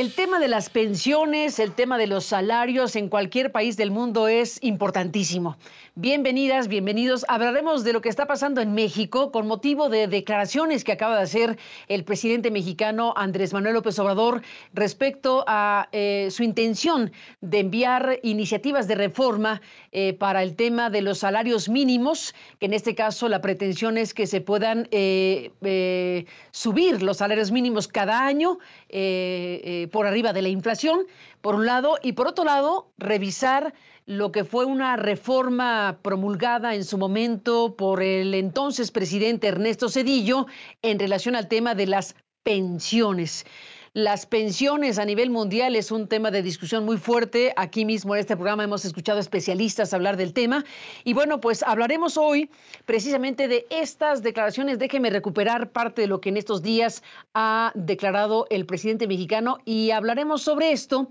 El tema de las pensiones, el tema de los salarios en cualquier país del mundo es importantísimo. Bienvenidas, bienvenidos. Hablaremos de lo que está pasando en México con motivo de declaraciones que acaba de hacer el presidente mexicano Andrés Manuel López Obrador respecto a eh, su intención de enviar iniciativas de reforma eh, para el tema de los salarios mínimos, que en este caso la pretensión es que se puedan eh, subir los salarios mínimos cada año por arriba de la inflación, por un lado, y por otro lado, revisar lo que fue una reforma promulgada en su momento por el entonces presidente Ernesto Cedillo en relación al tema de las pensiones. Las pensiones a nivel mundial es un tema de discusión muy fuerte. Aquí mismo en este programa hemos escuchado especialistas hablar del tema. Y bueno, pues hablaremos hoy precisamente de estas declaraciones. Déjeme recuperar parte de lo que en estos días ha declarado el presidente mexicano y hablaremos sobre esto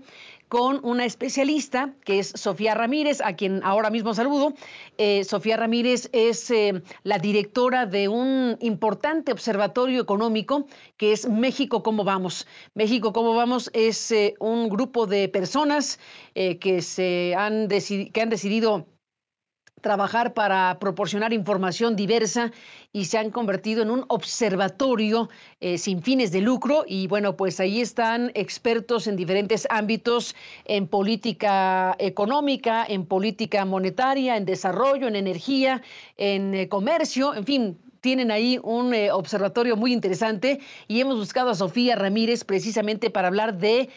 con una especialista que es Sofía Ramírez, a quien ahora mismo saludo. Eh, Sofía Ramírez es eh, la directora de un importante observatorio económico que es México Cómo Vamos. México Cómo Vamos es eh, un grupo de personas que, se han que han decidido trabajar para proporcionar información diversa y se han convertido en un observatorio eh, sin fines de lucro. Y bueno, pues ahí están expertos en diferentes ámbitos, en política económica, en política monetaria, en desarrollo, en energía, en eh, comercio, en fin, tienen ahí un eh, observatorio muy interesante y hemos buscado a Sofía Ramírez precisamente para hablar de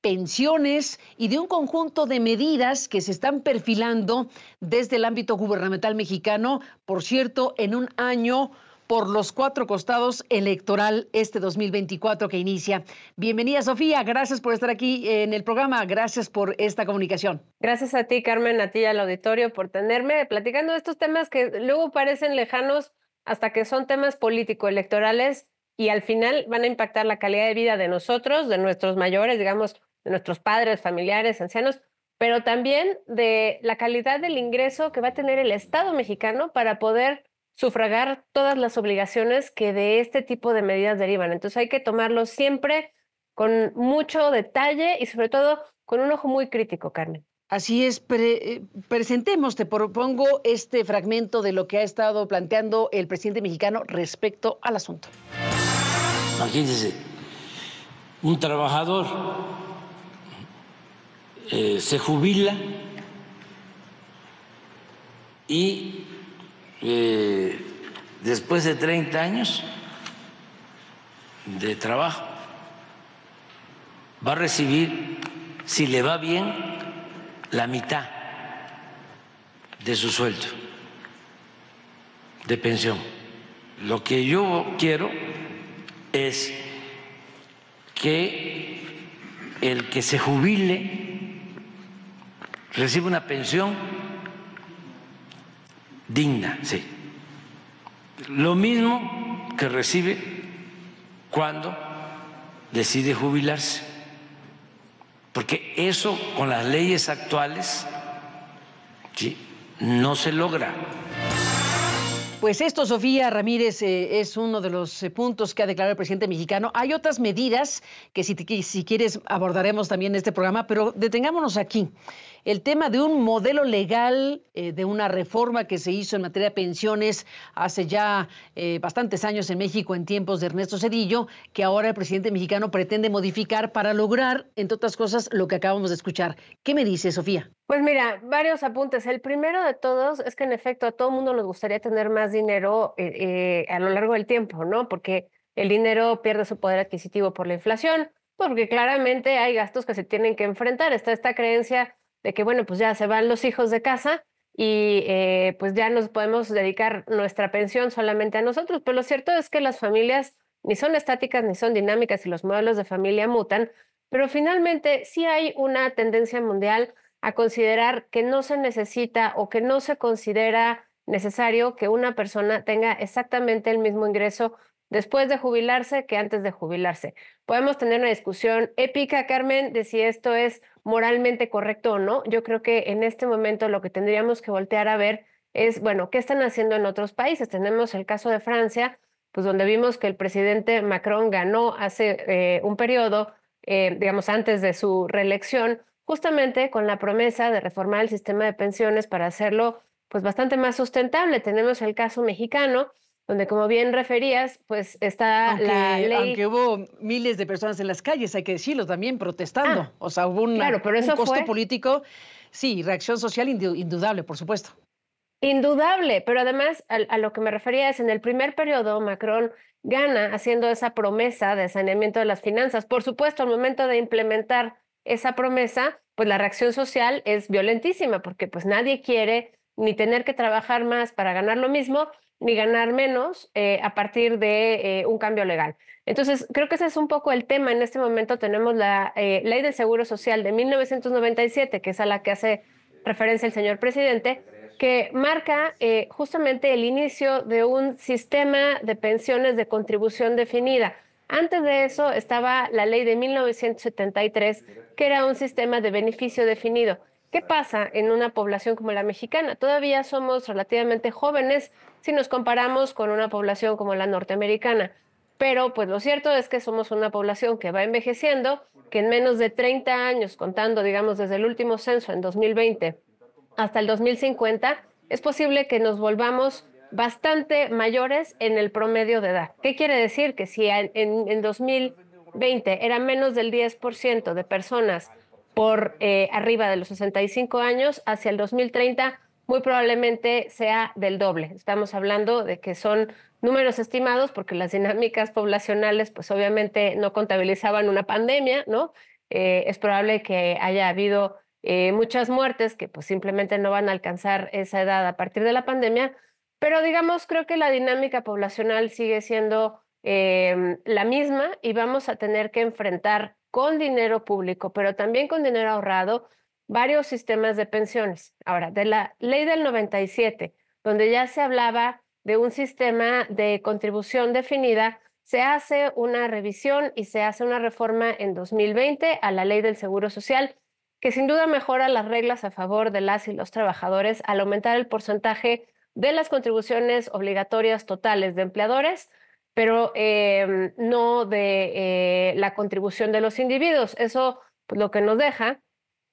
pensiones y de un conjunto de medidas que se están perfilando desde el ámbito gubernamental mexicano, por cierto, en un año por los cuatro costados electoral este 2024 que inicia. Bienvenida Sofía, gracias por estar aquí en el programa, gracias por esta comunicación. Gracias a ti Carmen, a ti y al auditorio por tenerme platicando de estos temas que luego parecen lejanos hasta que son temas político-electorales y al final van a impactar la calidad de vida de nosotros, de nuestros mayores, digamos, de nuestros padres, familiares, ancianos, pero también de la calidad del ingreso que va a tener el Estado mexicano para poder sufragar todas las obligaciones que de este tipo de medidas derivan. Entonces hay que tomarlo siempre con mucho detalle y sobre todo con un ojo muy crítico, Carmen. Así es, eh, presentemos, te propongo este fragmento de lo que ha estado planteando el presidente mexicano respecto al asunto. Imagínense, un trabajador eh, se jubila y eh, después de 30 años de trabajo va a recibir, si le va bien, la mitad de su sueldo de pensión. Lo que yo quiero es que el que se jubile recibe una pensión digna, sí. Lo mismo que recibe cuando decide jubilarse. Porque eso con las leyes actuales ¿sí? no se logra. Pues esto, Sofía Ramírez, eh, es uno de los eh, puntos que ha declarado el presidente mexicano. Hay otras medidas que si, si quieres abordaremos también en este programa, pero detengámonos aquí el tema de un modelo legal, eh, de una reforma que se hizo en materia de pensiones hace ya eh, bastantes años en México, en tiempos de Ernesto Cedillo, que ahora el presidente mexicano pretende modificar para lograr, entre otras cosas, lo que acabamos de escuchar. ¿Qué me dice, Sofía? Pues mira, varios apuntes. El primero de todos es que en efecto a todo mundo nos gustaría tener más dinero eh, a lo largo del tiempo, ¿no? Porque el dinero pierde su poder adquisitivo por la inflación, porque claramente hay gastos que se tienen que enfrentar. Está esta creencia de que, bueno, pues ya se van los hijos de casa y eh, pues ya nos podemos dedicar nuestra pensión solamente a nosotros. Pero lo cierto es que las familias ni son estáticas ni son dinámicas y los modelos de familia mutan, pero finalmente sí hay una tendencia mundial a considerar que no se necesita o que no se considera necesario que una persona tenga exactamente el mismo ingreso después de jubilarse que antes de jubilarse. Podemos tener una discusión épica, Carmen, de si esto es moralmente correcto o no. Yo creo que en este momento lo que tendríamos que voltear a ver es, bueno, ¿qué están haciendo en otros países? Tenemos el caso de Francia, pues donde vimos que el presidente Macron ganó hace eh, un periodo eh, digamos, antes de su reelección, justamente con la promesa de reformar el sistema de pensiones para hacerlo pues bastante más sustentable. Tenemos el caso mexicano, donde como bien referías, pues está la ley. Aunque hubo miles de personas en las calles, hay que decirlo también, protestando. Ah, o sea, hubo un costo político, sí, reacción social indudable, por supuesto. Indudable, pero además a, lo que me refería es en el primer periodo Macron gana haciendo esa promesa de saneamiento de las finanzas. Por supuesto, al momento de implementar esa promesa, pues la reacción social es violentísima porque pues nadie quiere ni tener que trabajar más para ganar lo mismo, ni ganar menos eh, a partir de eh, un cambio legal. Entonces, creo que ese es un poco el tema. En este momento tenemos la eh, Ley del Seguro Social de 1997, que es a la que hace referencia el señor presidente, que marca justamente el inicio de un sistema de pensiones de contribución definida. Antes de eso estaba la ley de 1973, que era un sistema de beneficio definido. ¿Qué pasa en una población como la mexicana? Todavía somos relativamente jóvenes si nos comparamos con una población como la norteamericana. Pero pues lo cierto es que somos una población que va envejeciendo, que en menos de 30 años, contando digamos desde el último censo en 2020 hasta el 2050, es posible que nos volvamos bastante mayores en el promedio de edad. ¿Qué quiere decir? Que si en, en 2020 era menos del 10% de personas por eh, arriba de los 65 años, hacia el 2030 muy probablemente sea del doble. Estamos hablando de que son números estimados porque las dinámicas poblacionales pues obviamente no contabilizaban una pandemia, ¿no? Eh, es probable que haya habido eh, muchas muertes que pues simplemente no van a alcanzar esa edad a partir de la pandemia, pero digamos creo que la dinámica poblacional sigue siendo la misma y vamos a tener que enfrentar con dinero público, pero también con dinero ahorrado, varios sistemas de pensiones. Ahora, de la ley del 97, donde ya se hablaba de un sistema de contribución definida, se hace una revisión y se hace una reforma en 2020 a la ley del Seguro Social, que sin duda mejora las reglas a favor de las y los trabajadores al aumentar el porcentaje de las contribuciones obligatorias totales de empleadores pero em, no de eh, la contribución de los individuos. Eso pues, lo que nos deja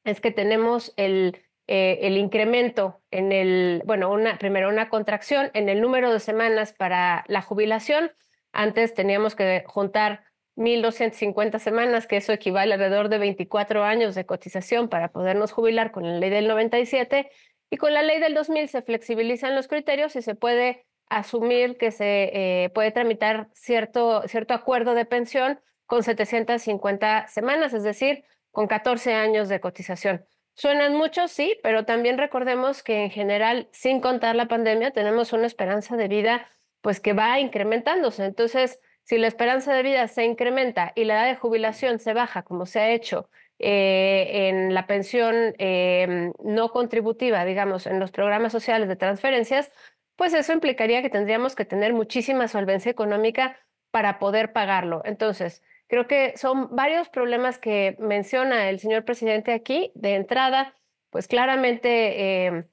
es que tenemos el, eh, el incremento en el, bueno, una, primero una contracción en el número de semanas para la jubilación. Antes teníamos que juntar 1.250 semanas, que eso equivale alrededor de 24 años de cotización para podernos jubilar con la ley del 97. Y con la ley del 2000 se flexibilizan los criterios y se puede asumir que se eh, puede tramitar cierto, cierto acuerdo de pensión con 750 semanas, es decir, con 14 años de cotización. Suenan muchos, sí, pero también recordemos que en general, sin contar la pandemia, tenemos una esperanza de vida pues que va incrementándose. Entonces, si la esperanza de vida se incrementa y la edad de jubilación se baja, como se ha hecho eh, en la pensión em, no contributiva, digamos, en los programas sociales de transferencias, pues eso implicaría que tendríamos que tener muchísima solvencia económica para poder pagarlo. Entonces, creo que son varios problemas que menciona el señor presidente aquí. De entrada, pues claramente em,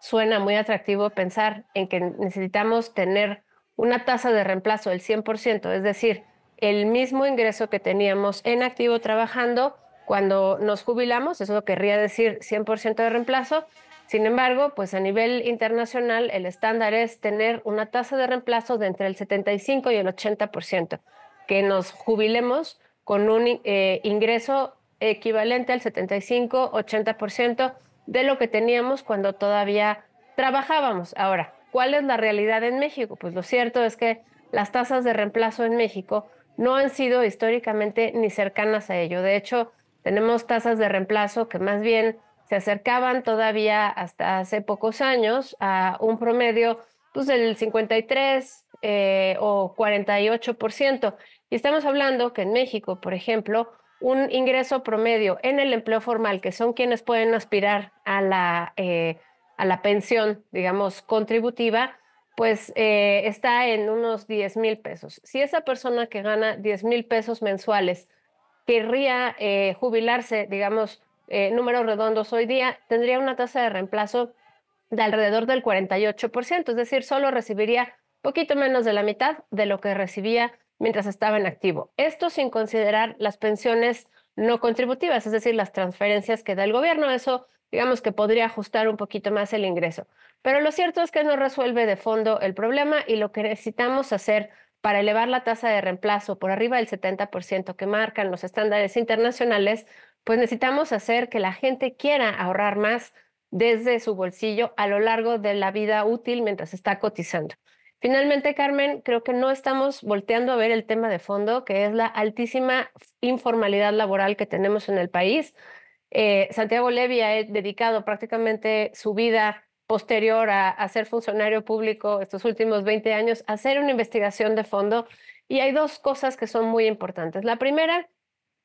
suena muy atractivo pensar en que necesitamos tener una tasa de reemplazo del 100%, es decir, el mismo ingreso que teníamos en activo trabajando cuando nos jubilamos, eso querría decir 100% de reemplazo, sin embargo, pues a nivel internacional el estándar es tener una tasa de reemplazo de entre el 75 y el 80%, que nos jubilemos con un eh, ingreso equivalente al 75-80% de lo que teníamos cuando todavía trabajábamos. Ahora, ¿cuál es la realidad en México? Pues lo cierto es que las tasas de reemplazo en México no han sido históricamente ni cercanas a ello. De hecho, tenemos tasas de reemplazo que más bien se acercaban todavía hasta hace pocos años a un promedio pues, del 53 eh, o 48%. Y estamos hablando que en México, por ejemplo, un ingreso promedio en el empleo formal, que son quienes pueden aspirar a la, eh, a la pensión, digamos, contributiva, pues eh, está en unos 10 mil pesos. Si esa persona que gana 10 mil pesos mensuales querría jubilarse, digamos, eh, números redondos hoy día, tendría una tasa de reemplazo de alrededor del 48%, es decir, solo recibiría poquito menos de la mitad de lo que recibía mientras estaba en activo. Esto sin considerar las pensiones no contributivas, es decir, las transferencias que da el gobierno. Eso, digamos que podría ajustar un poquito más el ingreso. Pero lo cierto es que no resuelve de fondo el problema y lo que necesitamos hacer para elevar la tasa de reemplazo por arriba del 70% que marcan los estándares internacionales, pues necesitamos hacer que la gente quiera ahorrar más desde su bolsillo a lo largo de la vida útil mientras está cotizando. Finalmente, Carmen, creo que no estamos volteando a ver el tema de fondo, que es la altísima informalidad laboral que tenemos en el país. Eh, Santiago Levy ha dedicado prácticamente su vida posterior a, ser funcionario público estos últimos 20 años a hacer una investigación de fondo y hay dos cosas que son muy importantes. La primera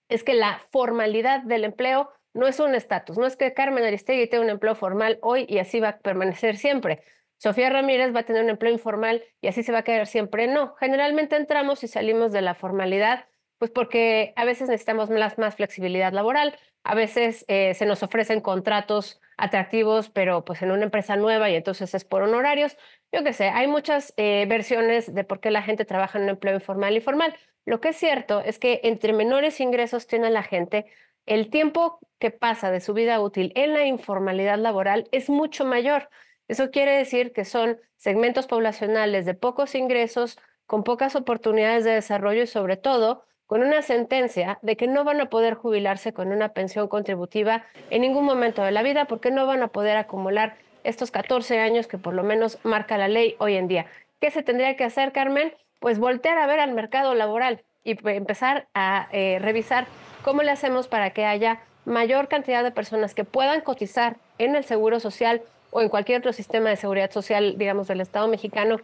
es que la formalidad del empleo no es un estatus, no es que Carmen Aristegui tenga un empleo formal hoy y así va a permanecer siempre. Sofía Ramírez va a tener un empleo informal y así se va a quedar siempre. No, generalmente entramos y salimos de la formalidad, pues porque a veces necesitamos más, más flexibilidad laboral, a veces eh, se nos ofrecen contratos atractivos, pero pues en una empresa nueva y entonces es por honorarios. Yo qué sé, hay muchas eh, versiones de por qué la gente trabaja en un empleo informal y formal. Lo que es cierto es que entre menores ingresos tiene la gente, el tiempo que pasa de su vida útil en la informalidad laboral es mucho mayor. Eso quiere decir que son segmentos poblacionales de pocos ingresos, con pocas oportunidades de desarrollo y sobre todo con una sentencia de que no van a poder jubilarse con una pensión contributiva en ningún momento de la vida porque no van a poder acumular estos 14 años que por lo menos marca la ley hoy en día. ¿Qué se tendría que hacer, Carmen? Pues voltear a ver al mercado laboral y empezar a eh, revisar cómo le hacemos para que haya mayor cantidad de personas que puedan cotizar en el Seguro Social o en cualquier otro sistema de seguridad social, digamos, del Estado mexicano,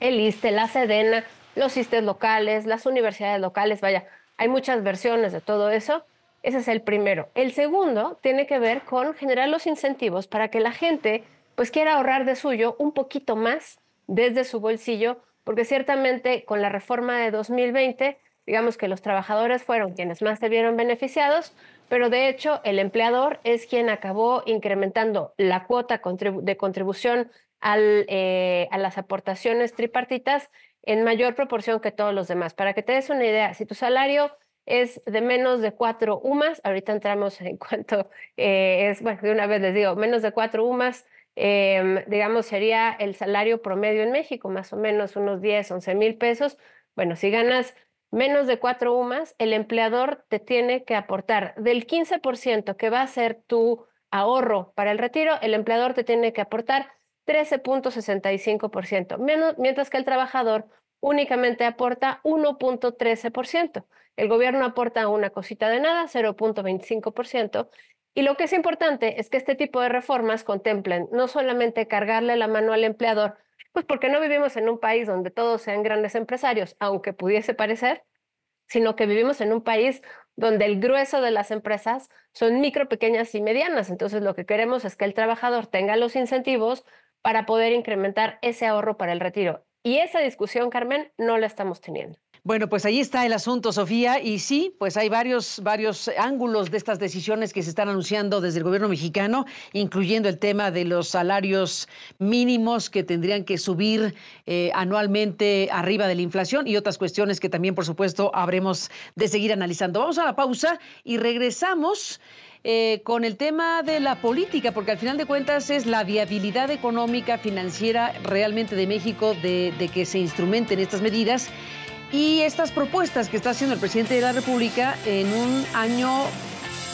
el ISTE, la SEDENA los ISTES locales, las universidades locales, vaya, hay muchas versiones de todo eso. Ese es el primero. El segundo tiene que ver con generar los incentivos para que la gente pues quiera ahorrar de suyo un poquito más desde su bolsillo, porque ciertamente con la reforma de 2020, digamos que los trabajadores fueron quienes más se vieron beneficiados, pero de hecho el empleador es quien acabó incrementando la cuota de contribución eh, a las aportaciones tripartitas en mayor proporción que todos los demás. Para que te des una idea, si tu salario es de menos de cuatro UMAS, ahorita entramos en cuanto eh, es, bueno, de una vez les digo, menos de cuatro UMAS, em, digamos, sería el salario promedio en México, más o menos unos 10, 11 mil pesos. Bueno, si ganas menos de cuatro UMAS, el empleador te tiene que aportar del 15% que va a ser tu ahorro para el retiro, el empleador te tiene que aportar 13.65%, mientras que el trabajador únicamente aporta 1.13%. El gobierno aporta una cosita de nada, 0.25%. Y lo que es importante es que este tipo de reformas contemplen no solamente cargarle la mano al empleador, pues porque no vivimos en un país donde todos sean grandes empresarios, aunque pudiese parecer, sino que vivimos en un país donde el grueso de las empresas son micro, pequeñas y medianas. Entonces, lo que queremos es que el trabajador tenga los incentivos para poder incrementar ese ahorro para el retiro. Y esa discusión, Carmen, no la estamos teniendo. Bueno, pues ahí está el asunto, Sofía. Y sí, pues hay varios, varios ángulos de estas decisiones que se están anunciando desde el gobierno mexicano, incluyendo el tema de los salarios mínimos que tendrían que subir eh, anualmente arriba de la inflación y otras cuestiones que también, por supuesto, habremos de seguir analizando. Vamos a la pausa y regresamos. Eh, con el tema de la política, porque al final de cuentas es la viabilidad económica, financiera realmente de México de, de que se instrumenten estas medidas y estas propuestas que está haciendo el presidente de la República en un año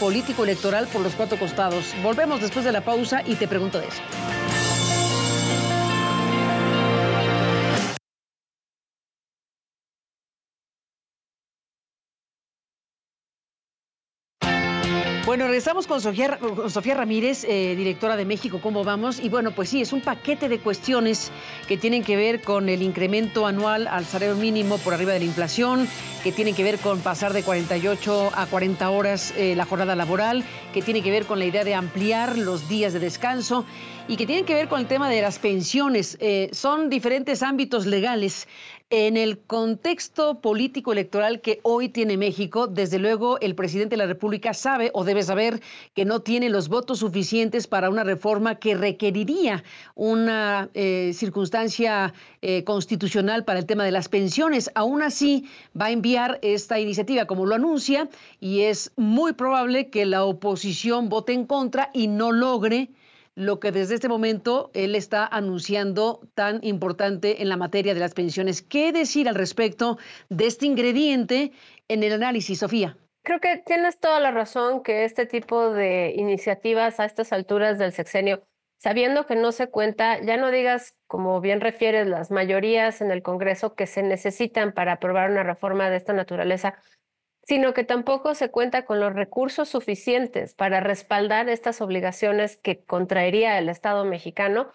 político electoral por los cuatro costados. Volvemos después de la pausa y te pregunto de eso. Bueno, regresamos con Sofía, Ramírez, eh, directora de México, ¿cómo vamos? Y bueno, pues sí, es un paquete de cuestiones que tienen que ver con el incremento anual al salario mínimo por arriba de la inflación, que tienen que ver con pasar de 48 a 40 horas eh, la jornada laboral, que tiene que ver con la idea de ampliar los días de descanso y que tienen que ver con el tema de las pensiones. Eh, son diferentes ámbitos legales En el contexto político electoral que hoy tiene México, desde luego el presidente de la República sabe o debe saber que no tiene los votos suficientes para una reforma que requeriría una eh, circunstancia eh, constitucional para el tema de las pensiones. Aún así, va a enviar esta iniciativa como lo anuncia y es muy probable que la oposición vote en contra y no logre lo que desde este momento él está anunciando tan importante en la materia de las pensiones. ¿Qué decir al respecto de este ingrediente en el análisis, Sofía? Creo que tienes toda la razón que este tipo de iniciativas a estas alturas del sexenio, sabiendo que no se cuenta, ya no digas, como bien refieres, las mayorías en el Congreso que se necesitan para aprobar una reforma de esta naturaleza, sino que tampoco se cuenta con los recursos suficientes para respaldar estas obligaciones que contraería el Estado mexicano,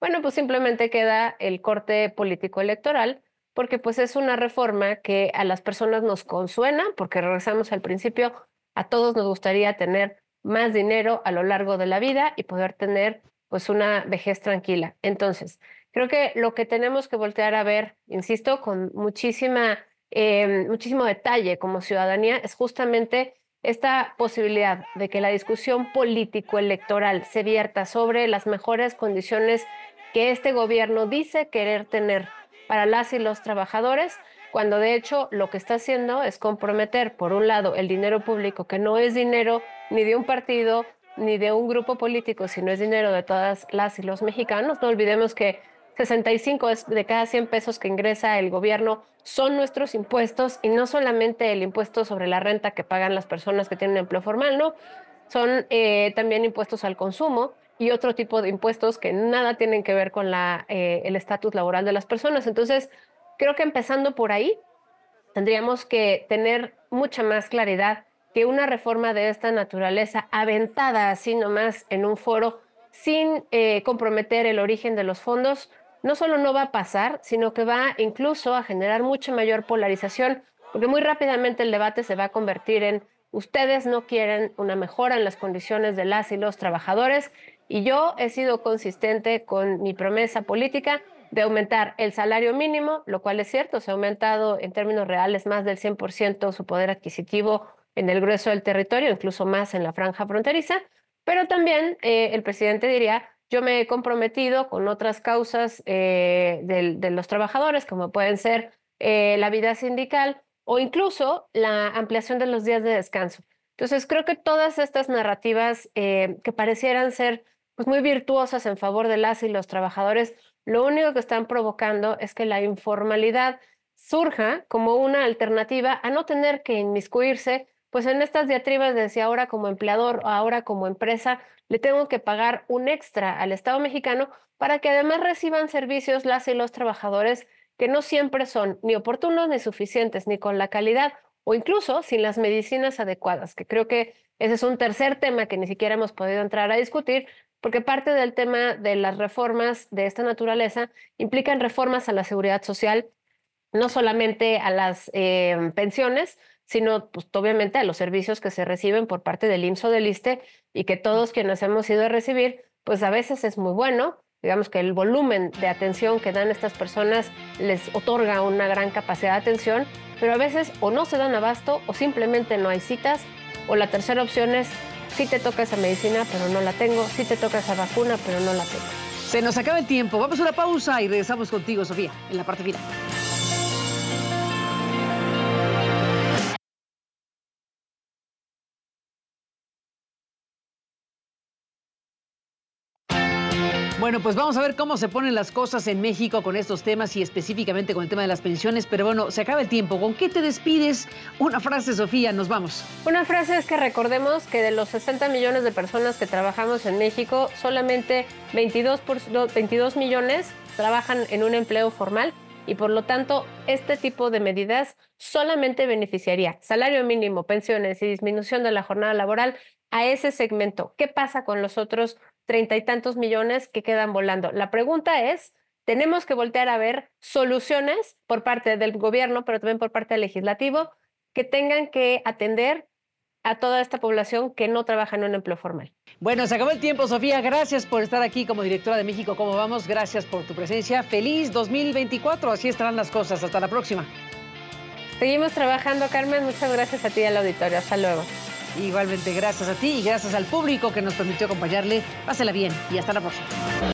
bueno, pues simplemente queda el corte político electoral, porque pues es una reforma que a las personas nos consuena, porque regresamos al principio, a todos nos gustaría tener más dinero a lo largo de la vida y poder tener pues una vejez tranquila. Entonces, creo que lo que tenemos que voltear a ver, insisto, con muchísima eh, muchísimo detalle como ciudadanía es justamente esta posibilidad de que la discusión político-electoral se vierta sobre las mejores condiciones que este gobierno dice querer tener para las y los trabajadores, cuando de hecho lo que está haciendo es comprometer, por un lado, el dinero público, que no es dinero ni de un partido ni de un grupo político, sino es dinero de todas las y los mexicanos. No olvidemos que 65 de cada 100 pesos que ingresa el gobierno son nuestros impuestos y no solamente el impuesto sobre la renta que pagan las personas que tienen empleo formal, no, son eh, también impuestos al consumo y otro tipo de impuestos que nada tienen que ver con la, eh, el estatus laboral de las personas. Entonces, creo que empezando por ahí, tendríamos que tener mucha más claridad que una reforma de esta naturaleza, aventada así nomás en un foro, sin eh, comprometer el origen de los fondos, no solo no va a pasar, sino que va incluso a generar mucha mayor polarización, porque muy rápidamente el debate se va a convertir en ustedes no quieren una mejora en las condiciones de las y los trabajadores y yo he sido consistente con mi promesa política de aumentar el salario mínimo, lo cual es cierto, se ha aumentado en términos reales más del 100% su poder adquisitivo en el grueso del territorio, incluso más en la franja fronteriza, pero también eh, el presidente diría, yo me he comprometido con otras causas eh, de, los trabajadores, como pueden ser eh, la vida sindical o incluso la ampliación de los días de descanso. Entonces, creo que todas estas narrativas eh, que parecieran ser pues, muy virtuosas en favor de las y los trabajadores, lo único que están provocando es que la informalidad surja como una alternativa a no tener que inmiscuirse pues en estas diatribas de si ahora como empleador o ahora como empresa le tengo que pagar un extra al Estado mexicano para que además reciban servicios las y los trabajadores que no siempre son ni oportunos ni suficientes ni con la calidad o incluso sin las medicinas adecuadas, que creo que ese es un tercer tema que ni siquiera hemos podido entrar a discutir, porque parte del tema de las reformas de esta naturaleza implican reformas a la seguridad social, no solamente a las eh, pensiones, sino pues, obviamente a los servicios que se reciben por parte del IMSS o del ISTE y que todos quienes hemos ido a recibir, pues a veces es muy bueno. Digamos que el volumen de atención que dan estas personas les otorga una gran capacidad de atención, pero a veces o no se dan abasto o simplemente no hay citas. O la tercera opción es, sí te toca esa medicina, pero no la tengo, sí te toca esa vacuna, pero no la tengo. Se nos acaba el tiempo. Vamos a una pausa y regresamos contigo, Sofía, en la parte final. Bueno, pues vamos a ver cómo se ponen las cosas en México con estos temas y específicamente con el tema de las pensiones. Pero bueno, se acaba el tiempo. ¿Con qué te despides? Una frase, Sofía, nos vamos. Una frase es que recordemos que de los 60 millones de personas que trabajamos en México, solamente 22, 22 millones trabajan en un empleo formal y por lo tanto este tipo de medidas solamente beneficiaría salario mínimo, pensiones y disminución de la jornada laboral a ese segmento. ¿Qué pasa con los otros treinta y tantos millones que quedan volando. La pregunta es, tenemos que voltear a ver soluciones por parte del gobierno, pero también por parte del legislativo, que tengan que atender a toda esta población que no trabaja en un empleo formal. Bueno, se acabó el tiempo, Sofía. Gracias por estar aquí como directora de México. ¿Cómo vamos? Gracias por tu presencia. Feliz 2024. Así estarán las cosas. Hasta la próxima. Seguimos trabajando, Carmen. Muchas gracias a ti y al auditorio. Hasta luego. Igualmente, gracias a ti y gracias al público que nos permitió acompañarle. Pásela bien y hasta la próxima.